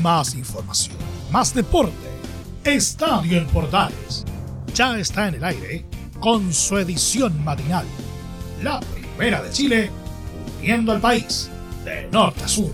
Más información, más deporte. Estadio en Portales. Ya está en el aire con su edición matinal. La primera de Chile, uniendo al país de norte a sur.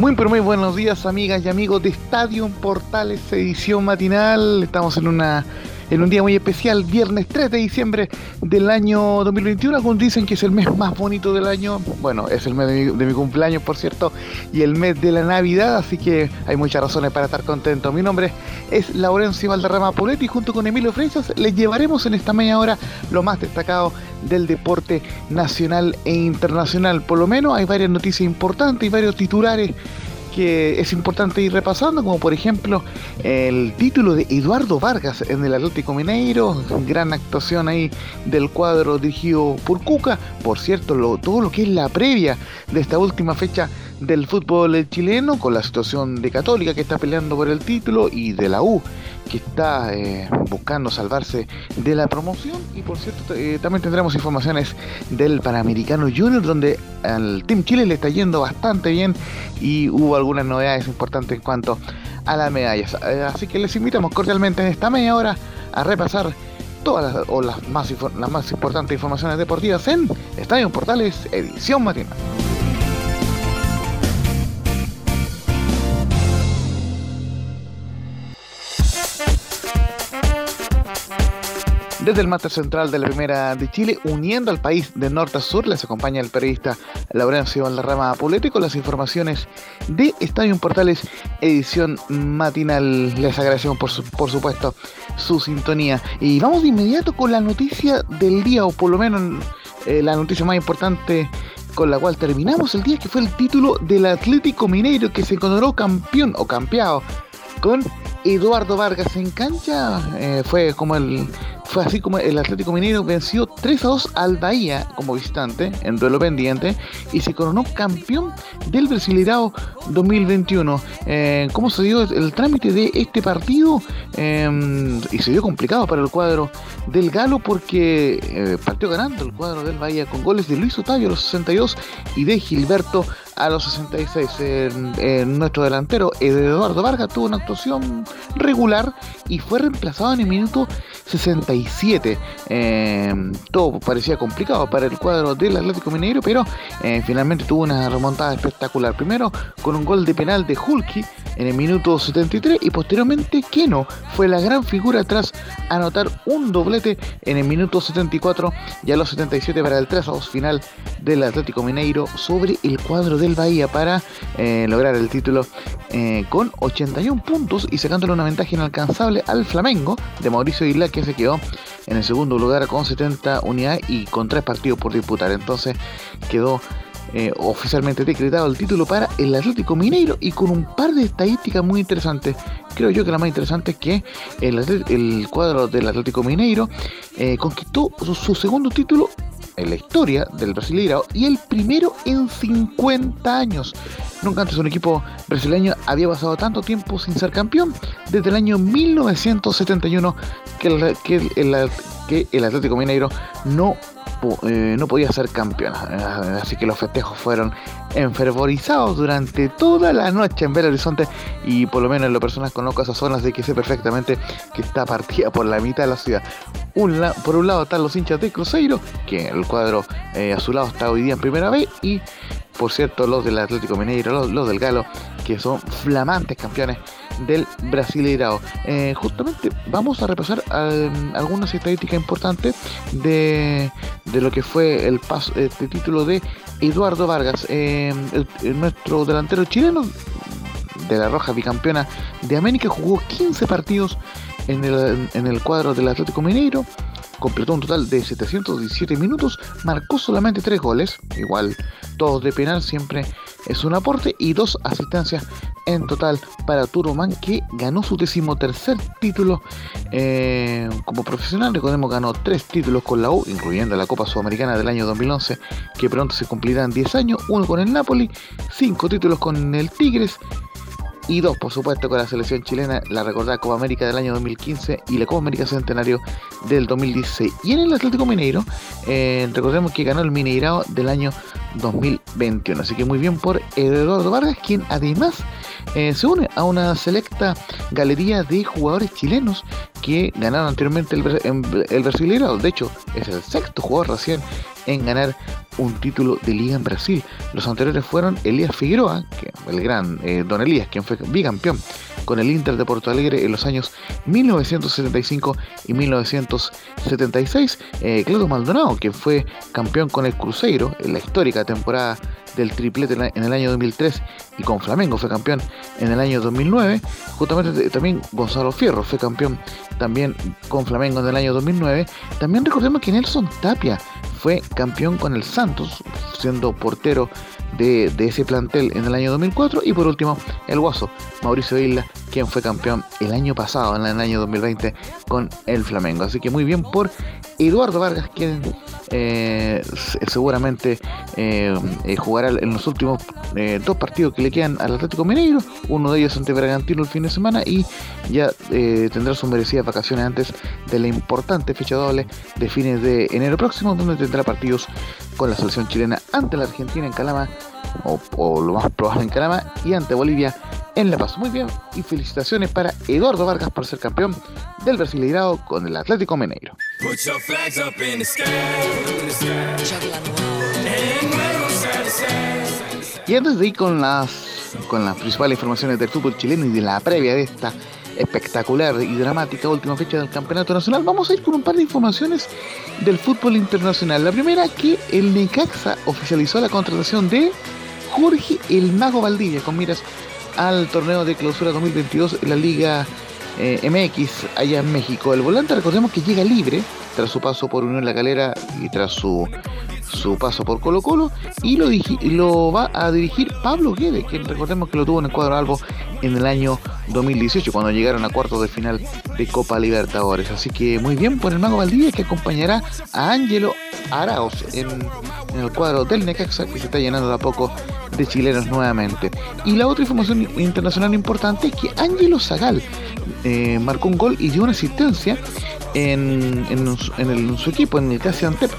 Muy pero muy buenos días amigas y amigos de Estadio Portales edición matinal. Estamos en una en un día muy especial, viernes 3 de diciembre del año 2021. Algunos dicen que es el mes más bonito del año. Bueno, es el mes de mi, cumpleaños, por cierto, y el mes de la Navidad, así que hay muchas razones para estar contento. Mi nombre es Laurencio Valderrama Poletti junto con Emilio Freitas les llevaremos en esta media hora lo más destacado del deporte nacional e internacional. Por lo menos hay varias noticias importantes y varios titulares que es importante ir repasando, como por ejemplo el título de Eduardo Vargas en el Atlético Mineiro, gran actuación ahí del cuadro dirigido por Cuca, por cierto, todo lo que es la previa de esta última fecha del fútbol chileno, con la situación de Católica que está peleando por el título y de la U que está eh, buscando salvarse de la promoción. Y por cierto eh, también tendremos informaciones del Panamericano Junior donde al Team Chile le está yendo bastante bien y hubo algunas novedades importantes en cuanto a las medallas eh, así que les invitamos cordialmente en esta media hora a repasar todas las, o las más, las más importantes informaciones deportivas en Estadio Portales edición matinal Desde el máster central de la Primera de Chile, uniendo al país de norte a sur, les acompaña el periodista Laurencio Valderrama Polete con las informaciones de Estadio Portales, edición matinal. Les agradecemos por, por supuesto su sintonía. Y vamos de inmediato con la noticia del día, o por lo menos eh, la noticia más importante con la cual terminamos el día, que fue el título del Atlético Mineiro, que se encontró campeón o campeado con Eduardo Vargas en cancha. Eh, fue como el fue así como el Atlético Mineiro venció 3 a 2 al Bahía como visitante en duelo pendiente y se coronó campeón del Brasileirao 2021. Eh, ¿Cómo se dio el trámite de este partido? Em, y se dio complicado para el cuadro del Galo porque eh, partió ganando el cuadro del Bahía con goles de Luis Otavio a los 62 y de Gilberto a los 66. nuestro delantero Eduardo Vargas tuvo una actuación regular y fue reemplazado en el minuto 67. Eh, todo parecía complicado para el cuadro del Atlético Mineiro, pero eh, finalmente tuvo una remontada espectacular. Primero con un gol de penal de Hulky en el minuto 73 y posteriormente Keno fue la gran figura tras anotar un doblete en el minuto 74 y a los 77 para el 3 2 final del Atlético Mineiro sobre el cuadro del Bahía para eh, lograr el título con 81 puntos y sacándole una ventaja inalcanzable al Flamengo de Mauricio Isla que se quedó en el segundo lugar con 70 unidades y con tres partidos por disputar. Entonces quedó eh, oficialmente decretado el título para el Atlético Mineiro y con un par de estadísticas muy interesantes. Creo yo que la más interesante es que el, cuadro del Atlético Mineiro eh, conquistó su, segundo título en la historia del Brasileirao y el primero en 50 años. Nunca antes un equipo brasileño había pasado tanto tiempo sin ser campeón, desde el año 1971 que el, que el, Atlético Mineiro no, eh, no podía ser campeón. Así que los festejos fueron enfervorizados durante toda la noche en Belo Horizonte y por lo menos en lo personal conozco esas zonas de que sé perfectamente que está partida por la mitad de la ciudad. por un lado están los hinchas de Cruzeiro, que el cuadro eh, a su lado está hoy día en primera vez y por cierto, los del Atlético Mineiro, los, del Galo, que son flamantes campeones del Brasileirao. Eh, justamente vamos a repasar algunas estadísticas importantes de, lo que fue el paso, este título de Eduardo Vargas, eh, nuestro delantero chileno de la Roja bicampeona de América, jugó 15 partidos en el, en el cuadro del Atlético Mineiro completó un total de 717 minutos, marcó solamente 3 goles, igual todos de penal siempre es un aporte, y dos asistencias en total para Turoman que ganó su decimotercer título eh, como profesional. Recordemos ganó tres títulos con la U, incluyendo la Copa Sudamericana del año 2011, que pronto se cumplirán 10 años, uno con el Napoli, cinco títulos con el Tigres y dos, por supuesto, con la selección chilena, la recordada Copa América del año 2015 y la Copa América Centenario del 2016. Y en el Atlético Mineiro, eh, recordemos que ganó el Mineirao del año 2021. Así que muy bien por Eduardo Vargas, quien además eh, se une a una selecta galería de jugadores chilenos que ganaron anteriormente el, el De hecho, es el sexto jugador recién en ganar un título de liga en Brasil. Los anteriores fueron Elías Figueroa, que, el gran eh, Don Elías, quien fue bicampeón con el Inter de Porto Alegre en los años 1975 y 1976. Eh, Claudio Maldonado, quien fue campeón con el Cruzeiro en la histórica temporada del triplete en el año 2003 y con Flamengo fue campeón en el año 2009. Justamente también Gonzalo Fierro fue campeón también con Flamengo en el año 2009. También recordemos que Nelson Tapia fue campeón con el Santos, siendo portero de, ese plantel en el año 2004. Y por último, el Guaso, Mauricio Isla, quien fue campeón el año pasado, en el año 2020, con el Flamengo. Así que muy bien por Eduardo Vargas, quien eh, seguramente eh, eh, jugará en los últimos dos partidos que le quedan al Atlético Mineiro, uno de ellos ante Bragantino el fin de semana y ya tendrá sus merecidas vacaciones antes de la importante fecha doble de fines de enero próximo, donde tendrá partidos con la selección chilena ante la Argentina en Calama, o, lo más probable en Calama, y ante Bolivia en La Paz. Muy bien, y felicitaciones para Eduardo Vargas por ser campeón del Brasileirado con el Atlético Mineiro. Y antes de ir con las, con las principales informaciones del fútbol chileno y de la previa de esta espectacular y dramática última fecha del Campeonato Nacional, vamos a ir con un par de informaciones del fútbol internacional. La primera, que el Necaxa oficializó la contratación de Jorge El Mago Valdivia con miras al torneo de clausura 2022 en la Liga eh, MX allá en México. El volante, recordemos que llega libre tras su paso por Unión La Calera y tras su su paso por Colo Colo y lo, lo va a dirigir Pablo Guedes, quien recordemos que lo tuvo en el cuadro Albo en el año 2018 cuando llegaron a cuartos de final de Copa Libertadores. Así que muy bien por el Mago Valdivia que acompañará a Ángelo Araos en, el cuadro del Necaxa que se está llenando de a poco de chilenos nuevamente. Y la otra información internacional importante es que Ángelo Zagal eh, marcó un gol y dio una asistencia en, su equipo, en el Antep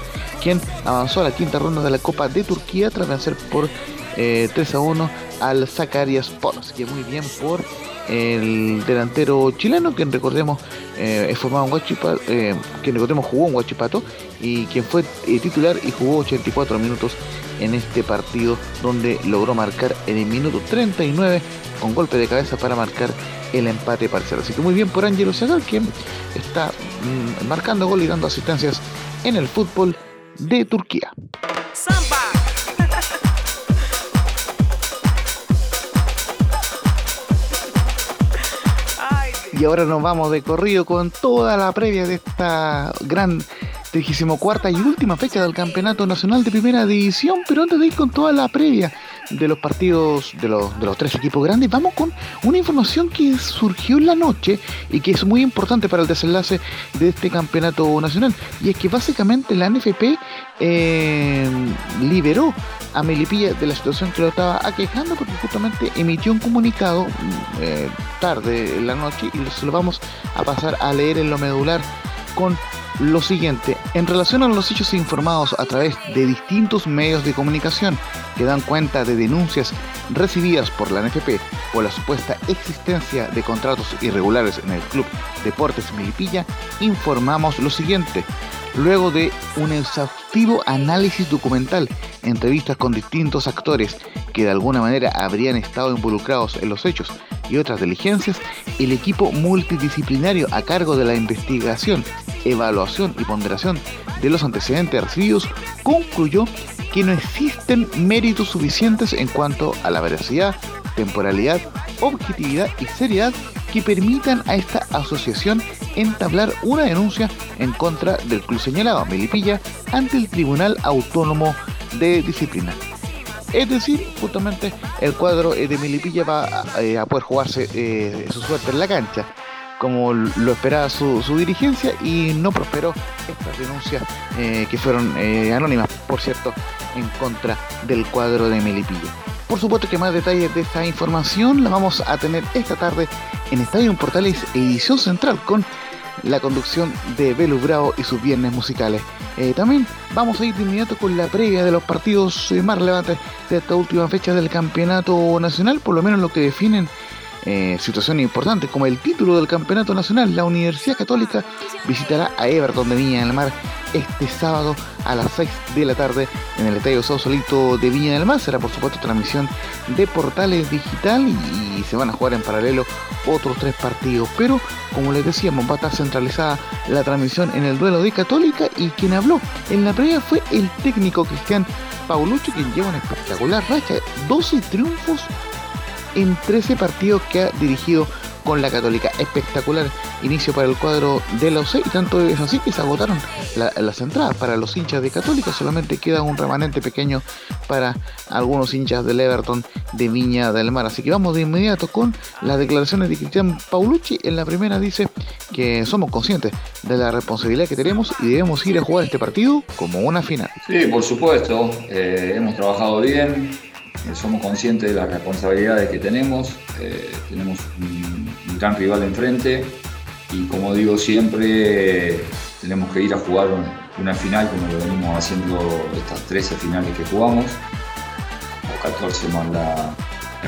quien avanzó a la quinta ronda de la Copa de Turquía tras vencer por 3 eh, a 1 al Zacarias Poros, que muy bien por el delantero chileno, quien recordemos eh, formado en Guachipato, eh, recordemos jugó en Guachipato y quien fue titular y jugó 84 minutos en este partido donde logró marcar en el minuto 39 con golpe de cabeza para marcar el empate parcial. Así que muy bien por Ángelo Zagal, quien está mm, marcando gol y dando asistencias en el fútbol de Turquía. Y ahora nos vamos de corrido con toda la previa de esta gran 34 y última fecha del Campeonato Nacional de Primera División, pero antes de ir con toda la previa de los partidos de los, de los tres equipos grandes, vamos con una información que surgió en la noche y que es muy importante para el desenlace de este campeonato nacional. Y es que básicamente la NFP eh, liberó a Melipilla de la situación que lo estaba aquejando porque justamente emitió un comunicado eh, tarde en la noche y se lo vamos a pasar a leer en lo medular con lo siguiente, en relación a los hechos informados a través de distintos medios de comunicación que dan cuenta de denuncias recibidas por la NFP por la supuesta existencia de contratos irregulares en el Club Deportes Milipilla, informamos lo siguiente. Luego de un exhaustivo análisis documental, entrevistas con distintos actores que de alguna manera habrían estado involucrados en los hechos y otras diligencias, el equipo multidisciplinario a cargo de la investigación evaluación y ponderación de los antecedentes recibidos, concluyó que no existen méritos suficientes en cuanto a la veracidad, temporalidad, objetividad y seriedad que permitan a esta asociación entablar una denuncia en contra del club señalado, Melipilla, ante el Tribunal Autónomo de Disciplina. Es decir, justamente el cuadro de Melipilla va a, eh, poder jugarse eh, su suerte en la cancha como lo esperaba su, dirigencia y no prosperó estas denuncias eh, que fueron eh, anónimas, por cierto, en contra del cuadro de Melipilla. Por supuesto que más detalles de esta información la vamos a tener esta tarde en Estadio Portales Edición Central con la conducción de Belu Bravo y sus viernes musicales. Eh, también vamos a ir de inmediato con la previa de los partidos eh, más relevantes de esta última fecha del campeonato nacional, por lo menos lo que definen eh, situaciones importantes como el título del campeonato nacional. La Universidad Católica visitará a Everton de Viña del Mar este sábado a las 6 de la tarde en el Estadio Solito de Viña del Mar. Será por supuesto transmisión de portales digital y se van a jugar en paralelo otros tres partidos. Pero como les decíamos, va a estar centralizada la transmisión en el duelo de Católica y quien habló en la previa fue el técnico Cristian Paulucci, quien lleva una espectacular racha, 12 triunfos en 13 partidos que ha dirigido con la Católica. Espectacular inicio para el cuadro de la UC y tanto es así que se agotaron las entradas para los hinchas de Católica. Solamente queda un remanente pequeño para algunos hinchas del Everton de Viña del Mar. Así que vamos de inmediato con las declaraciones de Cristian Paulucci. En la primera dice que somos conscientes de la responsabilidad que tenemos y debemos ir a jugar este partido como una final. Sí, por supuesto. Eh, hemos trabajado bien somos conscientes de las responsabilidades que tenemos, eh, tenemos un, gran rival enfrente y como digo siempre tenemos que ir a jugar una final como lo venimos haciendo estas 13 finales que jugamos, o 14 más la,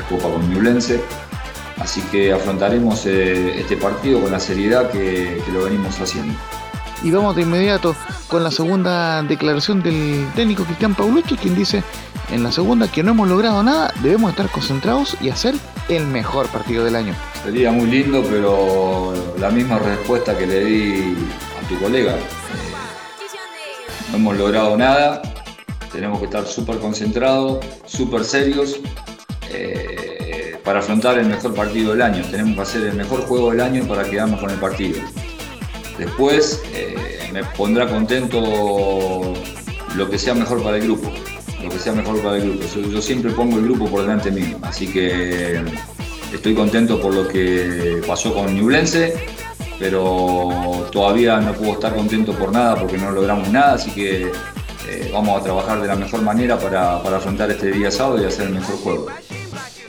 Copa con Newlense. Así que afrontaremos eh, este partido con la seriedad que lo venimos haciendo. Y vamos de inmediato con la segunda declaración del técnico Cristian Paulucci, quien dice en la segunda que no hemos logrado nada, debemos estar concentrados y hacer el mejor partido del año. Sería muy lindo, pero la misma respuesta que le di a tu colega. Eh, no hemos logrado nada, tenemos que estar súper concentrados, súper serios. Eh, para afrontar el mejor partido del año. Tenemos que hacer el mejor juego del año para quedarnos con el partido. Después eh, me pondrá contento lo que sea mejor para el grupo lo que sea mejor para el grupo. Yo, siempre pongo el grupo por delante mío, así que estoy contento por lo que pasó con Newlense, pero todavía no puedo estar contento por nada porque no logramos nada, así que eh, vamos a trabajar de la mejor manera para, para afrontar este día sábado y hacer el mejor juego.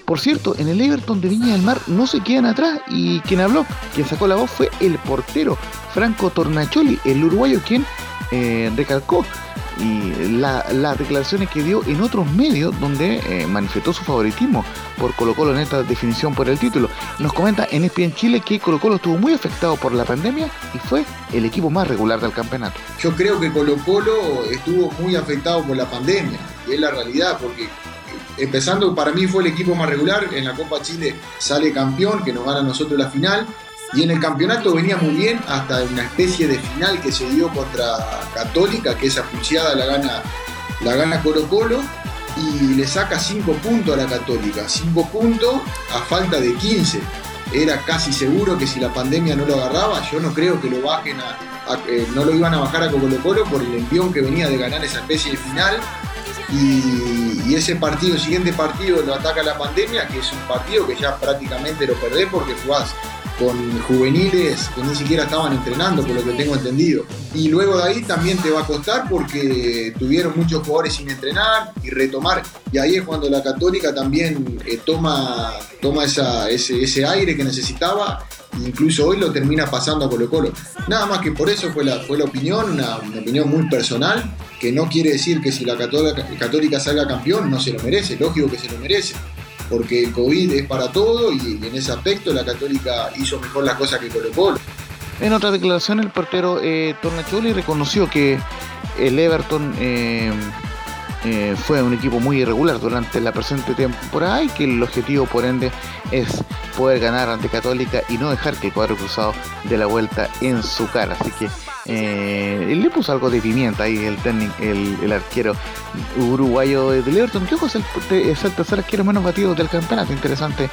Por cierto, en el Everton de Viña del Mar no se quedan atrás y quien habló, quien sacó la voz fue el portero Franco Tornacholi, el uruguayo quien eh, recalcó y las declaraciones que dio en otros medios donde eh, manifestó su favoritismo por Colo Colo en esta definición por el título. Nos comenta en ESPN Chile que Colo Colo estuvo muy afectado por la pandemia y fue el equipo más regular del campeonato. Yo creo que Colo Colo estuvo muy afectado por la pandemia y es la realidad porque empezando para mí fue el equipo más regular, en la Copa Chile sale campeón que nos gana a nosotros la final y en el campeonato venía muy bien hasta una especie de final que se dio contra Católica, que esa pucheada la gana, la gana Colo Colo y le saca 5 puntos a la Católica. 5 puntos a falta de 15. Era casi seguro que si la pandemia no lo agarraba, yo no creo que lo bajen a, eh, no lo iban a bajar a Colo Colo por el envión que venía de ganar esa especie de final. Y, y, ese partido, el siguiente partido lo ataca la pandemia, que es un partido que ya prácticamente lo perdés porque jugás con juveniles que ni siquiera estaban entrenando, por lo que tengo entendido. Y luego de ahí también te va a costar porque tuvieron muchos jugadores sin entrenar y retomar. Y ahí es cuando la Católica también eh, toma, toma esa, ese, ese aire que necesitaba incluso hoy lo termina pasando a Colo Colo. Nada más que por eso fue la, fue la opinión, una, opinión muy personal, que no quiere decir que si la Católica, Católica salga campeón no se lo merece, lógico que se lo merece porque el COVID es para todo y en ese aspecto la Católica hizo mejor las cosas que Colo Colo. En otra declaración el portero eh, Tornacholi reconoció que el Everton eh, eh, fue un equipo muy irregular durante la presente temporada y que el objetivo por ende es poder ganar ante Católica y no dejar que el cuadro cruzado de la vuelta en su cara. Así que eh, le puso algo de pimienta ahí el, el, el arquero uruguayo de Everton, que es el, es el tercer arquero menos batido del campeonato. Interesante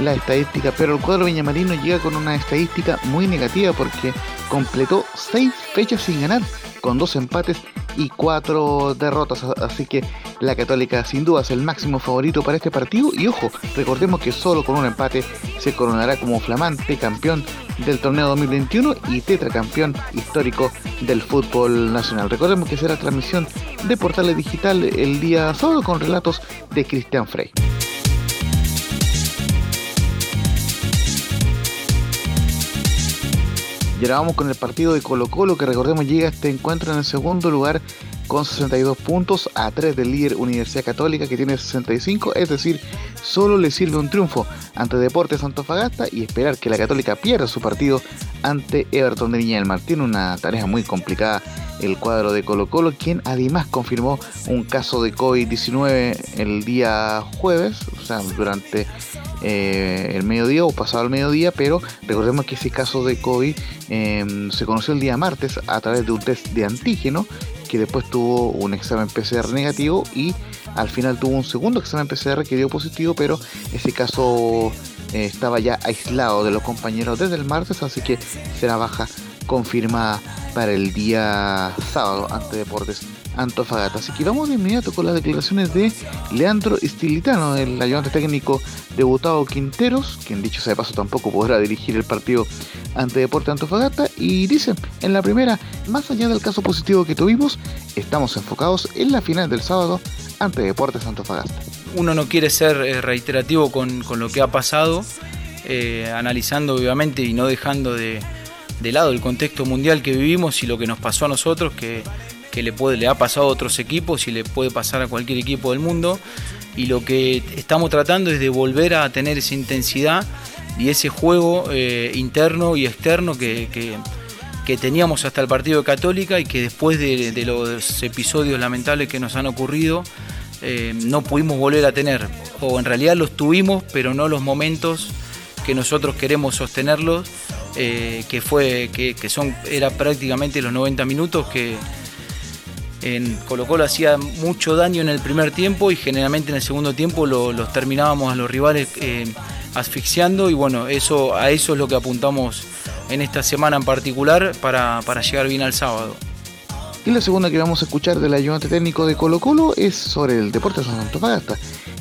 la estadística, pero el cuadro viñamarino llega con una estadística muy negativa porque completó seis fechas sin ganar, con dos empates y cuatro derrotas. Así que la Católica sin duda es el máximo favorito para este partido. Y ojo, recordemos que solo con un empate se coronará como flamante campeón del torneo 2021 y tetracampeón histórico del fútbol nacional. Recordemos que será transmisión de Portales Digital el día sábado con relatos de Cristian Frey. Vamos con el partido de Colo Colo, que recordemos llega este encuentro en el segundo lugar con 62 puntos a 3 del líder Universidad Católica que tiene 65, es decir, solo le sirve un triunfo ante Deportes Antofagasta y esperar que la Católica pierda su partido ante Everton de Viña del Mar. Tiene una tarea muy complicada el cuadro de Colo Colo, quien además confirmó un caso de COVID-19 el día jueves, o sea, durante eh, el mediodía o pasado el mediodía, pero recordemos que ese caso de COVID em, se conoció el día martes a través de un test de antígeno que después tuvo un examen PCR negativo y al final tuvo un segundo examen PCR que dio positivo, pero ese caso eh, estaba ya aislado de los compañeros desde el martes, así que será baja confirmada para el día sábado ante Deportes Antofagasta. Así que vamos de inmediato con las declaraciones de Leandro Estilitano, el ayudante técnico debutado Quinteros, quien dicho sea de paso tampoco podrá dirigir el partido ante Deportes Antofagasta. Y dice, en la primera, más allá del caso positivo que tuvimos, estamos enfocados en la final del sábado ante Deportes Antofagasta. Uno no quiere ser eh, reiterativo con, lo que ha pasado, eh, analizando obviamente y no dejando de, de lado el contexto mundial que vivimos y lo que nos pasó a nosotros, que, le, puede, le ha pasado a otros equipos y le puede pasar a cualquier equipo del mundo. Y lo que estamos tratando es de volver a tener esa intensidad y ese juego eh, interno y externo que, teníamos hasta el partido de Católica y que después de, los episodios lamentables que nos han ocurrido eh, no pudimos volver a tener. O en realidad los tuvimos, pero no los momentos que nosotros queremos sostenerlos eh, que fue que, son era prácticamente los 90 minutos que en Colo Colo hacía mucho daño en el primer tiempo y generalmente en el segundo tiempo los terminábamos a los rivales eh, asfixiando y bueno, eso, a eso es lo que apuntamos en esta semana en particular para, llegar bien al sábado. Y la segunda que vamos a escuchar del ayudante técnico de Colo Colo es sobre el deporte de Antofagasta.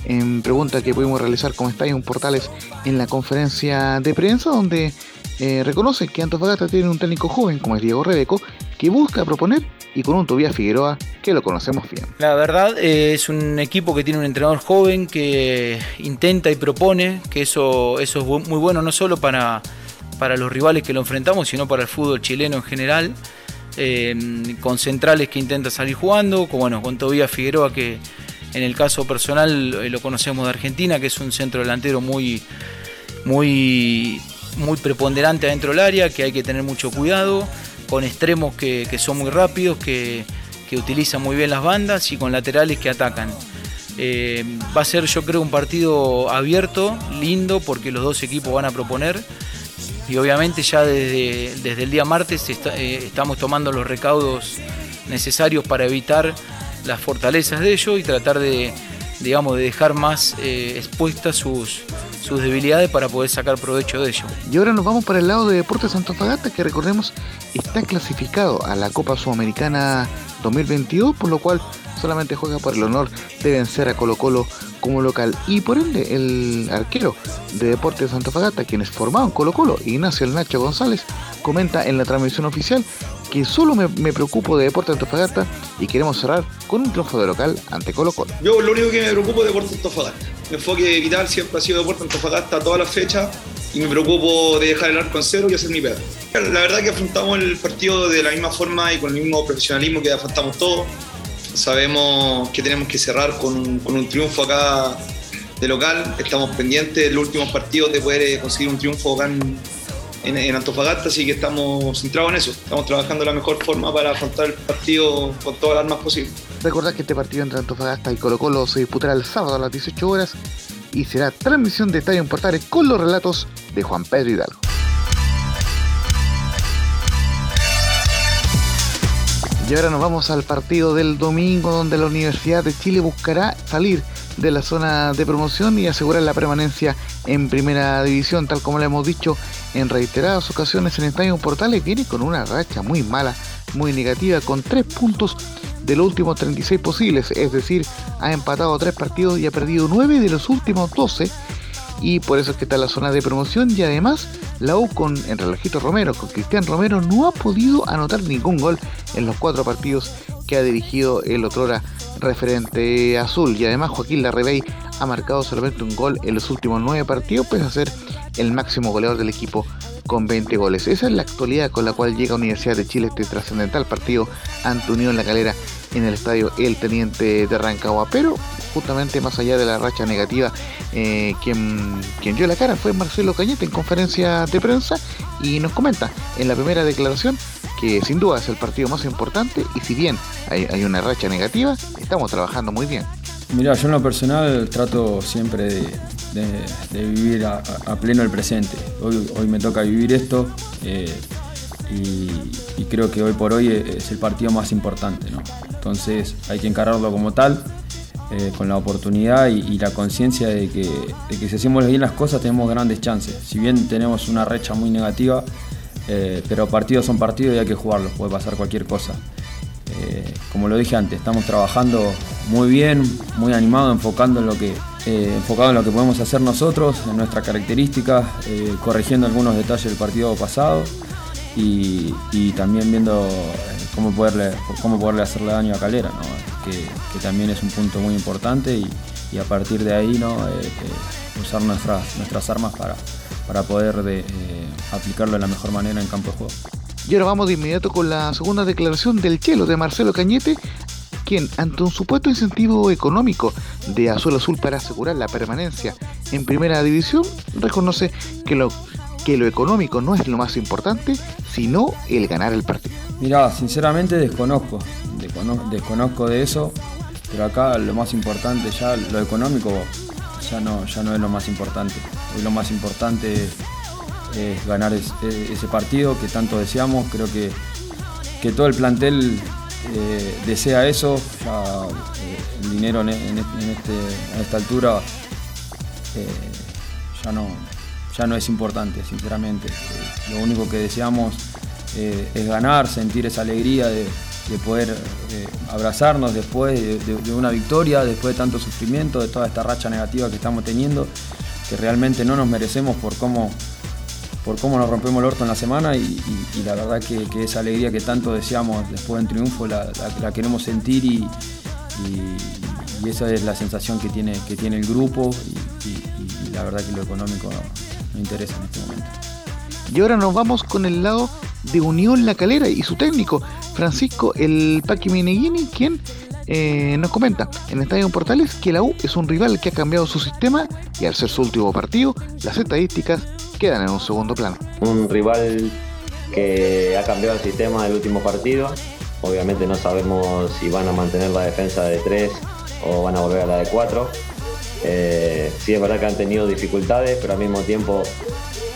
En pregunta que pudimos realizar está en Portales en la conferencia de prensa donde eh, reconoce que Antofagasta tiene un técnico joven como es Diego Rebeco que busca proponer y con un Tobias Figueroa que lo conocemos bien. La verdad eh, es un equipo que tiene un entrenador joven que intenta y propone, que eso, eso es muy bueno no solo para, para los rivales que lo enfrentamos, sino para el fútbol chileno en general. Eh, con centrales que intenta salir jugando, con, bueno, con Tobías Figueroa que en el caso personal lo conocemos de Argentina, que es un centro delantero muy, muy muy preponderante adentro del área, que hay que tener mucho cuidado, con extremos que, son muy rápidos, que, utilizan muy bien las bandas y con laterales que atacan. Eh, va a ser yo creo un partido abierto, lindo, porque los dos equipos van a proponer. Y obviamente ya desde, desde el día martes eh, estamos tomando los recaudos necesarios para evitar las fortalezas de ellos y tratar de, digamos, de dejar más eh, expuestas sus, sus debilidades para poder sacar provecho de ello. Y ahora nos vamos para el lado de Deportes Antofagasta, que recordemos está clasificado a la Copa Sudamericana 2022, por lo cual solamente juega por el honor de vencer a Colo Colo como local. Y por ende, el arquero de Deportes Antofagasta, quien es formado en Colo Colo, Ignacio El Nacho González, comenta en la transmisión oficial que solo me, preocupo de Deportes Antofagasta y queremos cerrar con un triunfo de local ante Colo Colo. Yo lo único que me preocupo es Deportes Antofagasta. Mi enfoque vital siempre ha sido Deportes Antofagasta todas las fechas y me preocupo de dejar el arco en cero y hacer mi pedo. La verdad que afrontamos el partido de la misma forma y con el mismo profesionalismo que afrontamos todos. Sabemos que tenemos que cerrar con un, triunfo acá de local. Estamos pendientes en los últimos partidos de poder conseguir un triunfo acá en, en, Antofagasta, así que estamos centrados en eso. Estamos trabajando de la mejor forma para afrontar el partido con todas las armas posibles. Recordad que este partido entre Antofagasta y Colo Colo se disputará el sábado a las 18 horas y será transmisión de Estadio en Portales con los relatos de Juan Pedro Hidalgo. Y ahora nos vamos al partido del domingo donde la Universidad de Chile buscará salir de la zona de promoción y asegurar la permanencia en primera división, tal como le hemos dicho en reiteradas ocasiones en Estadio Portales, viene con una racha muy mala, muy negativa, con tres puntos de los últimos 36 posibles, es decir, ha empatado tres partidos y ha perdido nueve de los últimos 12 y por eso es que está en la zona de promoción. Y además la U con el relojito Romero, con Cristian Romero no ha podido anotar ningún gol en los cuatro partidos que ha dirigido el otrora referente azul. Y además Joaquín Larrebey ha marcado solamente un gol en los últimos nueve partidos pese a el máximo goleador del equipo con 20 goles. Esa es la actualidad con la cual llega Universidad de Chile este trascendental partido ante Unión La Calera en el estadio El Teniente de Rancagua. Pero justamente más allá de la racha negativa, eh, quien, quien dio la cara fue Marcelo Cañete en conferencia de prensa y nos comenta en la primera declaración que sin duda es el partido más importante y si bien hay, una racha negativa, estamos trabajando muy bien. Mira, yo en lo personal trato siempre de, vivir a, pleno el presente. Hoy, me toca vivir esto eh, y, creo que hoy por hoy es el partido más importante. Entonces hay que encararlo como tal, eh, con la oportunidad y, la conciencia de que, si hacemos bien las cosas tenemos grandes chances. Si bien tenemos una recha muy negativa, eh, pero partidos son partidos y hay que jugarlos, puede pasar cualquier cosa. Como lo dije antes, estamos trabajando muy bien, muy animado, enfocando en lo que, eh, enfocado en lo que podemos hacer nosotros, en nuestras características, corrigiendo algunos detalles del partido pasado y, también viendo cómo poderle, cómo poderle hacerle daño a Calera, que, también es un punto muy importante y, a partir de ahí ¿no? usar nuestras, nuestras armas para, para poder de, aplicarlo de la mejor manera en campo de juego. Y ahora vamos de inmediato con la segunda declaración del Chelo de Marcelo Cañete, quien ante un supuesto incentivo económico de Azul Azul para asegurar la permanencia en primera división, reconoce que lo, que lo económico no es lo más importante, sino el ganar el partido. Mira, sinceramente desconozco, desconozco de eso, pero acá lo más importante ya, lo económico ya no, ya no es lo más importante. Hoy lo más importante es ganar e, ese partido que tanto deseamos. Creo que, que todo el plantel eh, desea eso. Eh, el dinero en, este, esta altura eh, ya, no, ya no es importante, sinceramente. lo único que deseamos es ganar, sentir esa alegría de, poder abrazarnos después de, una victoria, después de tanto sufrimiento, de toda esta racha negativa que estamos teniendo, que realmente no nos merecemos por cómo por cómo nos rompemos el orto en la semana y, la verdad que, esa alegría que tanto deseamos después del triunfo la, queremos sentir y, esa es la sensación que tiene, que tiene el grupo y, la verdad que lo económico no, interesa en este momento. Y ahora nos vamos con el lado de Unión La Calera y su técnico, Francisco El Paqui Meneghini, quien eh, nos comenta en Estadio Portales que la U es un rival que ha cambiado su sistema y al ser su último partido, las estadísticas en un segundo plano. Un rival que ha cambiado el sistema del último partido. Obviamente no sabemos si van a mantener la defensa de 3 o van a volver a la de 4. Eh, sí es verdad que han tenido dificultades, pero al mismo tiempo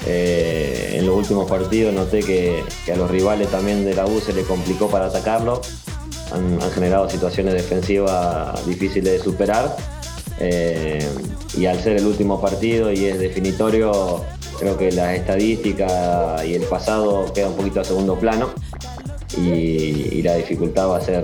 eh, en los últimos partidos noté que, a los rivales también de la U se le complicó para atacarlo. Han, generado situaciones defensivas difíciles de superar. Eh, y al ser el último partido y es definitorio, Creo que las estadísticas y el pasado queda un poquito a segundo plano y, la dificultad va a ser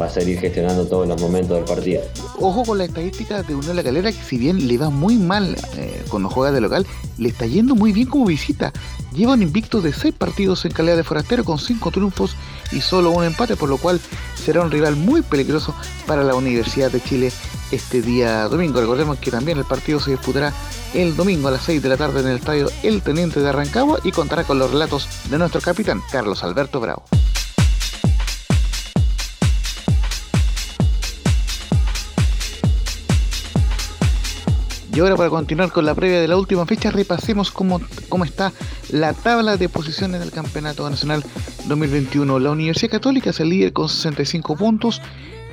va a ser ir gestionando todos los momentos del partido. Ojo con la estadística de Unión La Calera, que si bien le va muy mal eh, cuando juega de local, le está yendo muy bien como visita. Lleva un invicto de 6 partidos en calidad de forastero con 5 triunfos y solo un empate, por lo cual será un rival muy peligroso para la Universidad de Chile este día domingo. Recordemos que también el partido se disputará el domingo a las 6 de la tarde en el estadio El Teniente de Arrancagua y contará con los relatos de nuestro capitán Carlos Alberto Bravo. Y ahora para continuar con la previa de la última fecha, repasemos cómo, cómo está la tabla de posiciones del Campeonato Nacional 2021. La Universidad Católica es el líder con 65 puntos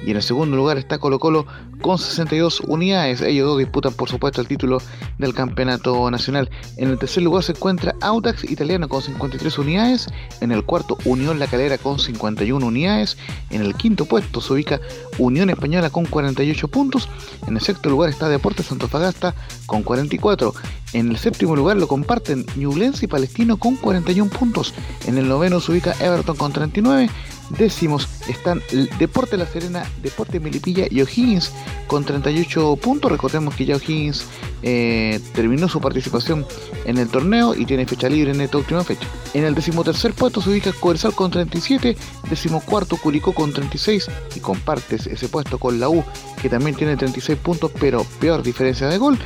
y en el segundo lugar está Colo Colo con 62 unidades. Ellos dos disputan por supuesto el título del campeonato nacional. En el tercer lugar se encuentra Audax Italiano con 53 unidades. En el cuarto Unión La Calera con 51 unidades. En el quinto puesto se ubica Unión Española con 48 puntos. En el sexto lugar está Deportes Fagasta con 44. En el séptimo lugar lo comparten Ñublense y Palestino con 41 puntos. En el noveno se ubica Everton con 39 décimos están Deporte La Serena, Deporte Melipilla y O'Higgins con 38 puntos. Recordemos que ya O'Higgins eh, terminó su participación en el torneo y tiene fecha libre en esta última fecha. En el decimotercer puesto se ubica Coersal con 37, decimocuarto Curicó con 36 y compartes ese puesto con la U que también tiene 36 puntos pero peor diferencia de gol.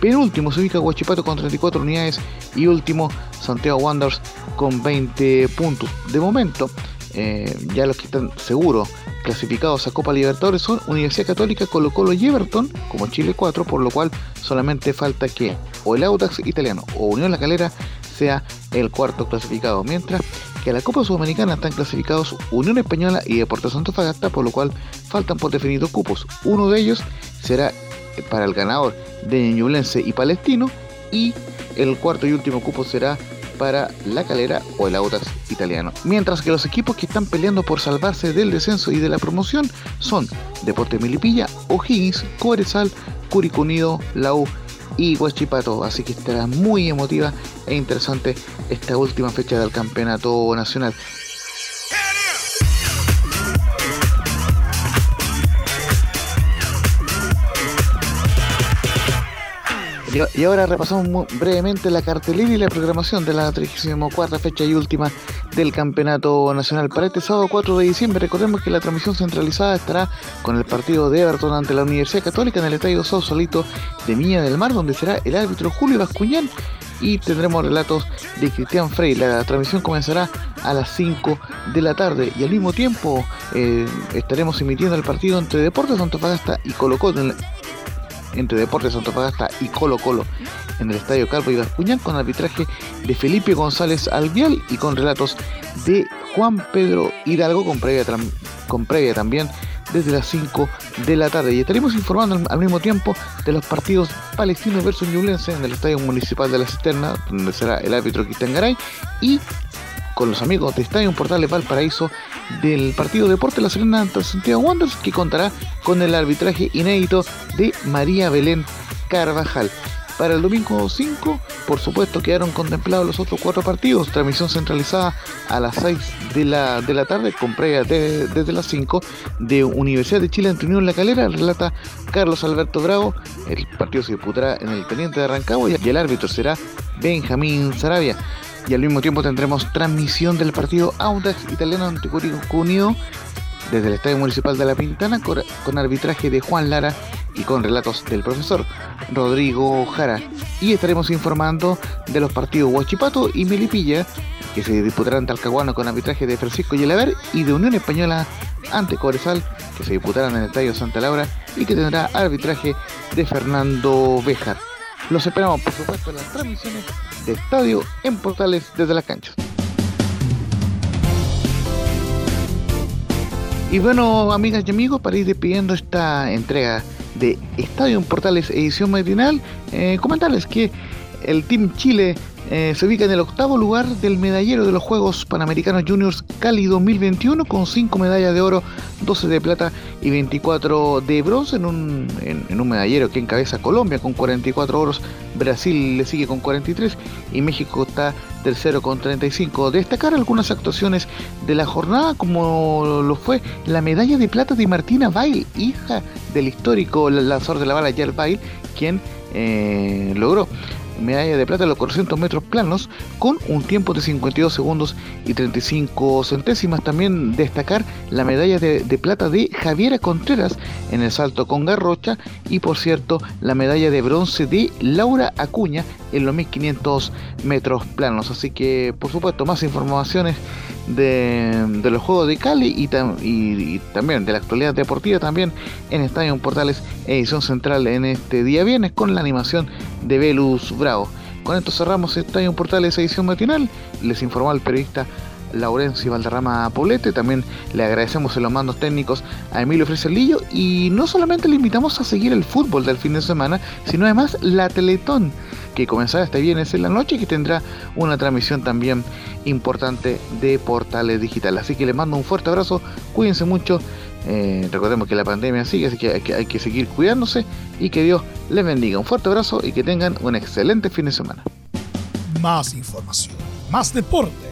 Penúltimo se ubica Huachipato con 34 unidades y último Santiago Wanderers con 20 puntos. De momento, eh, ya los que están seguros clasificados a Copa Libertadores son Universidad Católica, Colo Colo y Everton, como Chile 4, por lo cual solamente falta que o el Audax italiano o Unión La Calera sea el cuarto clasificado, mientras que a la Copa Sudamericana están clasificados Unión Española y Deportes Fagasta, por lo cual faltan por definir dos cupos. Uno de ellos será para el ganador de Ñublense y Palestino y el cuarto y último cupo será para La Calera o el Audax italiano. Mientras que los equipos que están peleando por salvarse del descenso y de la promoción son Deporte Milipilla, O'Higgins, Cobresal, Curicunido, Lau y Huachipato. Así que estará muy emotiva e interesante esta última fecha del campeonato nacional. Y ahora repasamos brevemente la cartelera y la programación de la 34 fecha y última del Campeonato Nacional. Para este sábado 4 de diciembre, recordemos que la transmisión centralizada estará con el partido de Everton ante la Universidad Católica en el Estadio Solito de Miña del Mar, donde será el árbitro Julio Bascuñán y tendremos relatos de Cristian Frey. La transmisión comenzará a las 5 de la tarde y al mismo tiempo eh, estaremos emitiendo el partido entre Deportes Antofagasta y Colo Colo entre Deportes Antofagasta y Colo Colo en el Estadio Calvo y Bascuñán con arbitraje de Felipe González Albial y con relatos de Juan Pedro Hidalgo con previa, con previa también desde las 5 de la tarde. Y estaremos informando al, mismo tiempo de los partidos palestinos versus ñublense en el Estadio Municipal de la Cisterna donde será el árbitro Cristian Garay y con los amigos de Estadio Portales Valparaíso del partido Deporte La Serena ante Santiago Wanderers que contará con el arbitraje inédito de María Belén Carvajal. Para el domingo 5, por supuesto, quedaron contemplados los otros cuatro partidos. Transmisión centralizada a las 6 de la, de la tarde, con previa desde las 5 de Universidad de Chile ante Unión La Calera. Relata Carlos Alberto Bravo. El partido se disputará en el Teniente de Arrancagua y el árbitro será Benjamín Sarabia y al mismo tiempo tendremos transmisión del partido Audax italiano ante Curicó Unido desde el Estadio Municipal de La Pintana con arbitraje de Juan Lara y con relatos del profesor Rodrigo Jara. Y estaremos informando de los partidos Huachipato y Melipilla que se disputarán Talcahuano con arbitraje de Francisco Yelaver y de Unión Española ante Coresal que se disputarán en el Estadio Santa Laura y que tendrá arbitraje de Fernando Béjar. Los esperamos, por supuesto, en las transmisiones de estadio en portales desde las canchas. Y bueno, amigas y amigos, para ir despidiendo esta entrega de Estadio en Portales edición matinal, eh, comentarles que el Team Chile eh, se ubica en el octavo lugar del medallero de los Juegos Panamericanos Juniors Cali 2021 con 5 medallas de oro, 12 de plata y 24 de bronce en un, en, un medallero que encabeza Colombia con 44 oros, Brasil le sigue con 43 y México está tercero con 35. Destacar algunas actuaciones de la jornada como lo fue la medalla de plata de Martina Bail, hija del histórico lanzador de la bala Jair Bail, quien eh, logró medalla de plata en los 400 metros planos con un tiempo de 52 segundos y 35 centésimas. También destacar la medalla de, plata de Javiera Contreras en el salto con garrocha y por cierto la medalla de bronce de Laura Acuña en los 1500 metros planos. Así que por supuesto más informaciones de, los Juegos de Cali y, también de la actualidad deportiva también en Estadio Portales edición central en este día viernes con la animación de Velus Bravo. Con esto cerramos Estadio Portales edición matinal. Les informó el periodista Laurencio Valderrama Poblete. También le agradecemos en los mandos técnicos a Emilio Freselillo y no solamente le invitamos a seguir el fútbol del fin de semana, sino además la Teletón que comenzará este viernes en la noche y que tendrá una transmisión también importante de portales digitales. Así que les mando un fuerte abrazo, cuídense mucho, eh, recordemos que la pandemia sigue, así que hay, que hay que seguir cuidándose y que Dios les bendiga. Un fuerte abrazo y que tengan un excelente fin de semana. Más información, más deporte.